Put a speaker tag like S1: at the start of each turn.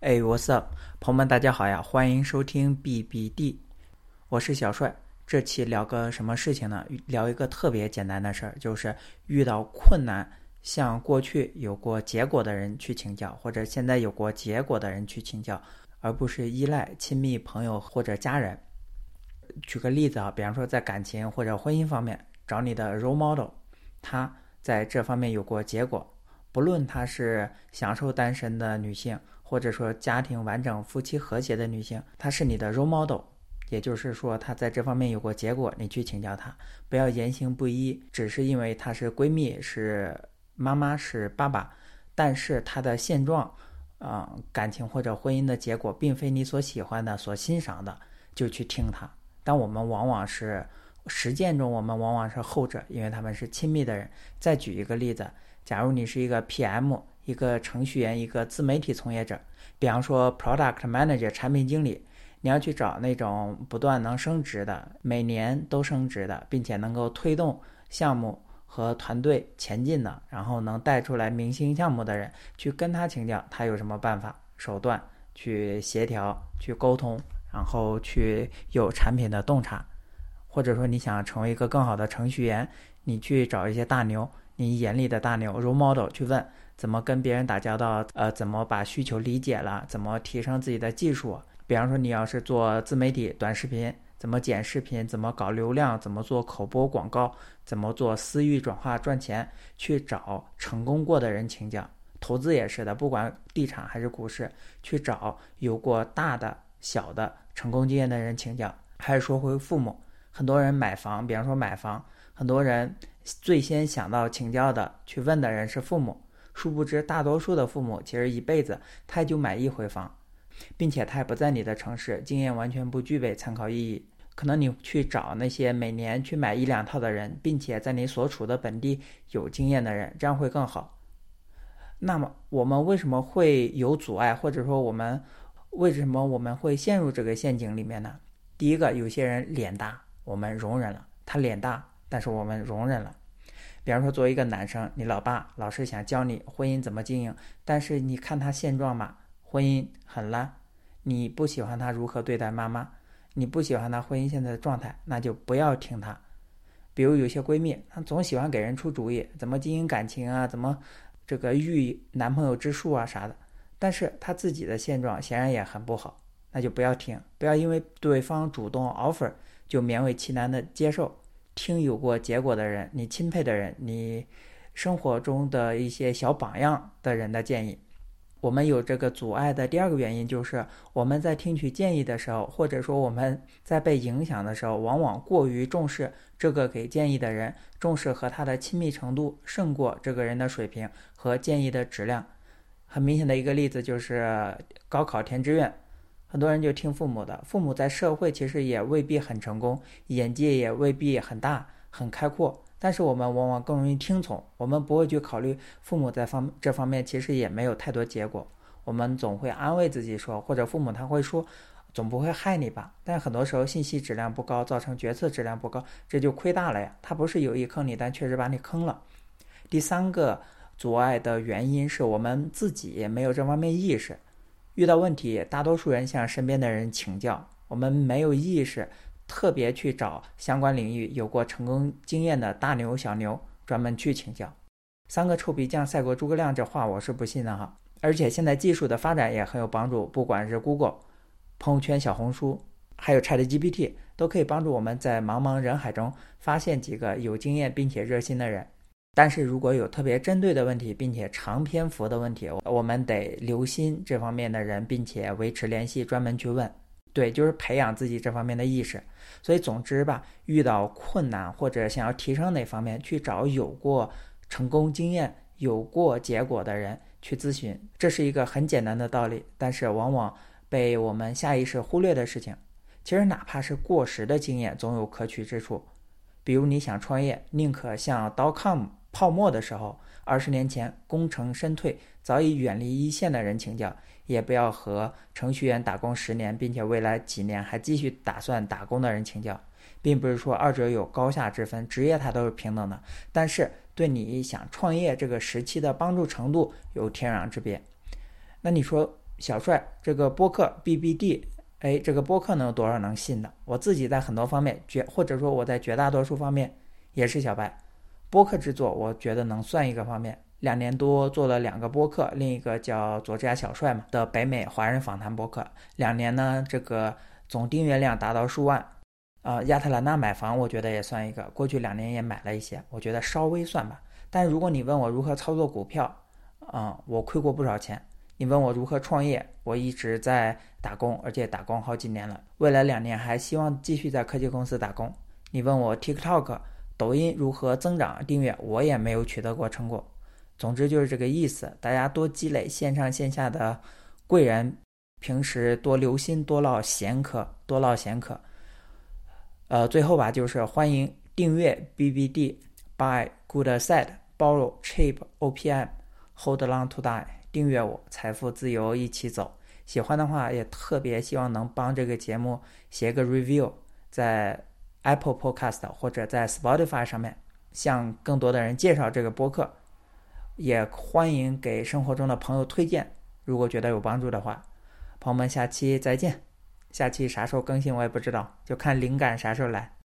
S1: 哎，What's up，朋友们，大家好呀！欢迎收听 BBD，我是小帅。这期聊个什么事情呢？聊一个特别简单的事儿，就是遇到困难，向过去有过结果的人去请教，或者现在有过结果的人去请教，而不是依赖亲密朋友或者家人。举个例子啊，比方说在感情或者婚姻方面，找你的 role model，他在这方面有过结果，不论她是享受单身的女性。或者说家庭完整、夫妻和谐的女性，她是你的 role model，也就是说她在这方面有过结果，你去请教她，不要言行不一，只是因为她是闺蜜、是妈妈、是爸爸，但是她的现状，啊，感情或者婚姻的结果并非你所喜欢的、所欣赏的，就去听她。但我们往往是实践中，我们往往是后者，因为他们是亲密的人。再举一个例子，假如你是一个 PM。一个程序员，一个自媒体从业者，比方说 product manager 产品经理，你要去找那种不断能升职的，每年都升职的，并且能够推动项目和团队前进的，然后能带出来明星项目的人，去跟他请教，他有什么办法手段去协调、去沟通，然后去有产品的洞察，或者说你想成为一个更好的程序员，你去找一些大牛，你眼里的大牛 role model 去问。怎么跟别人打交道？呃，怎么把需求理解了？怎么提升自己的技术？比方说，你要是做自媒体短视频，怎么剪视频？怎么搞流量？怎么做口播广告？怎么做私域转化赚钱？去找成功过的人请教。投资也是的，不管地产还是股市，去找有过大的、小的成功经验的人请教。还是说回父母，很多人买房，比方说买房，很多人最先想到请教的、去问的人是父母。殊不知，大多数的父母其实一辈子他也就买一回房，并且他也不在你的城市，经验完全不具备参考意义。可能你去找那些每年去买一两套的人，并且在你所处的本地有经验的人，这样会更好。那么，我们为什么会有阻碍，或者说我们为什么我们会陷入这个陷阱里面呢？第一个，有些人脸大，我们容忍了；他脸大，但是我们容忍了。比方说，作为一个男生，你老爸老是想教你婚姻怎么经营，但是你看他现状嘛，婚姻很烂，你不喜欢他如何对待妈妈，你不喜欢他婚姻现在的状态，那就不要听他。比如有些闺蜜，她总喜欢给人出主意，怎么经营感情啊，怎么这个育男朋友之术啊啥的，但是她自己的现状显然也很不好，那就不要听，不要因为对方主动 offer 就勉为其难的接受。听有过结果的人，你钦佩的人，你生活中的一些小榜样的人的建议。我们有这个阻碍的第二个原因，就是我们在听取建议的时候，或者说我们在被影响的时候，往往过于重视这个给建议的人，重视和他的亲密程度胜过这个人的水平和建议的质量。很明显的一个例子就是高考填志愿。很多人就听父母的，父母在社会其实也未必很成功，眼界也未必很大很开阔，但是我们往往更容易听从，我们不会去考虑父母在方这方面其实也没有太多结果，我们总会安慰自己说，或者父母他会说，总不会害你吧？但很多时候信息质量不高，造成决策质量不高，这就亏大了呀。他不是有意坑你，但确实把你坑了。第三个阻碍的原因是我们自己也没有这方面意识。遇到问题，大多数人向身边的人请教，我们没有意识，特别去找相关领域有过成功经验的大牛小牛，专门去请教。三个臭皮匠赛过诸葛亮，这话我是不信的哈。而且现在技术的发展也很有帮助，不管是 Google、朋友圈、小红书，还有 ChatGPT，都可以帮助我们在茫茫人海中发现几个有经验并且热心的人。但是如果有特别针对的问题，并且长篇幅的问题，我们得留心这方面的人，并且维持联系，专门去问。对，就是培养自己这方面的意识。所以，总之吧，遇到困难或者想要提升哪方面，去找有过成功经验、有过结果的人去咨询。这是一个很简单的道理，但是往往被我们下意识忽略的事情。其实，哪怕是过时的经验，总有可取之处。比如，你想创业，宁可像 Docom。泡沫的时候，二十年前功成身退、早已远离一线的人请教，也不要和程序员打工十年，并且未来几年还继续打算打工的人请教，并不是说二者有高下之分，职业它都是平等的，但是对你想创业这个时期的帮助程度有天壤之别。那你说小帅这个播客 BBD，哎，这个播客能有多少能信的？我自己在很多方面绝，或者说我在绝大多数方面也是小白。播客制作，我觉得能算一个方面。两年多做了两个播客，另一个叫佐治亚小帅嘛的北美华人访谈播客。两年呢，这个总订阅量达到数万。啊，亚特兰大买房，我觉得也算一个。过去两年也买了一些，我觉得稍微算吧。但如果你问我如何操作股票，啊，我亏过不少钱。你问我如何创业，我一直在打工，而且打工好几年了。未来两年还希望继续在科技公司打工。你问我 TikTok、抖音如何增长订阅，我也没有取得过成果。总之就是这个意思，大家多积累线上线下的贵人，平时多留心，多唠闲嗑，多唠闲嗑。呃，最后吧，就是欢迎订阅 BBD by Good Asset，Borrow Cheap，OPM，Hold Long to Die，订阅我，财富自由一起走。喜欢的话，也特别希望能帮这个节目写个 review，在 Apple Podcast 或者在 Spotify 上面，向更多的人介绍这个播客。也欢迎给生活中的朋友推荐，如果觉得有帮助的话，朋友们下期再见。下期啥时候更新我也不知道，就看灵感啥时候来。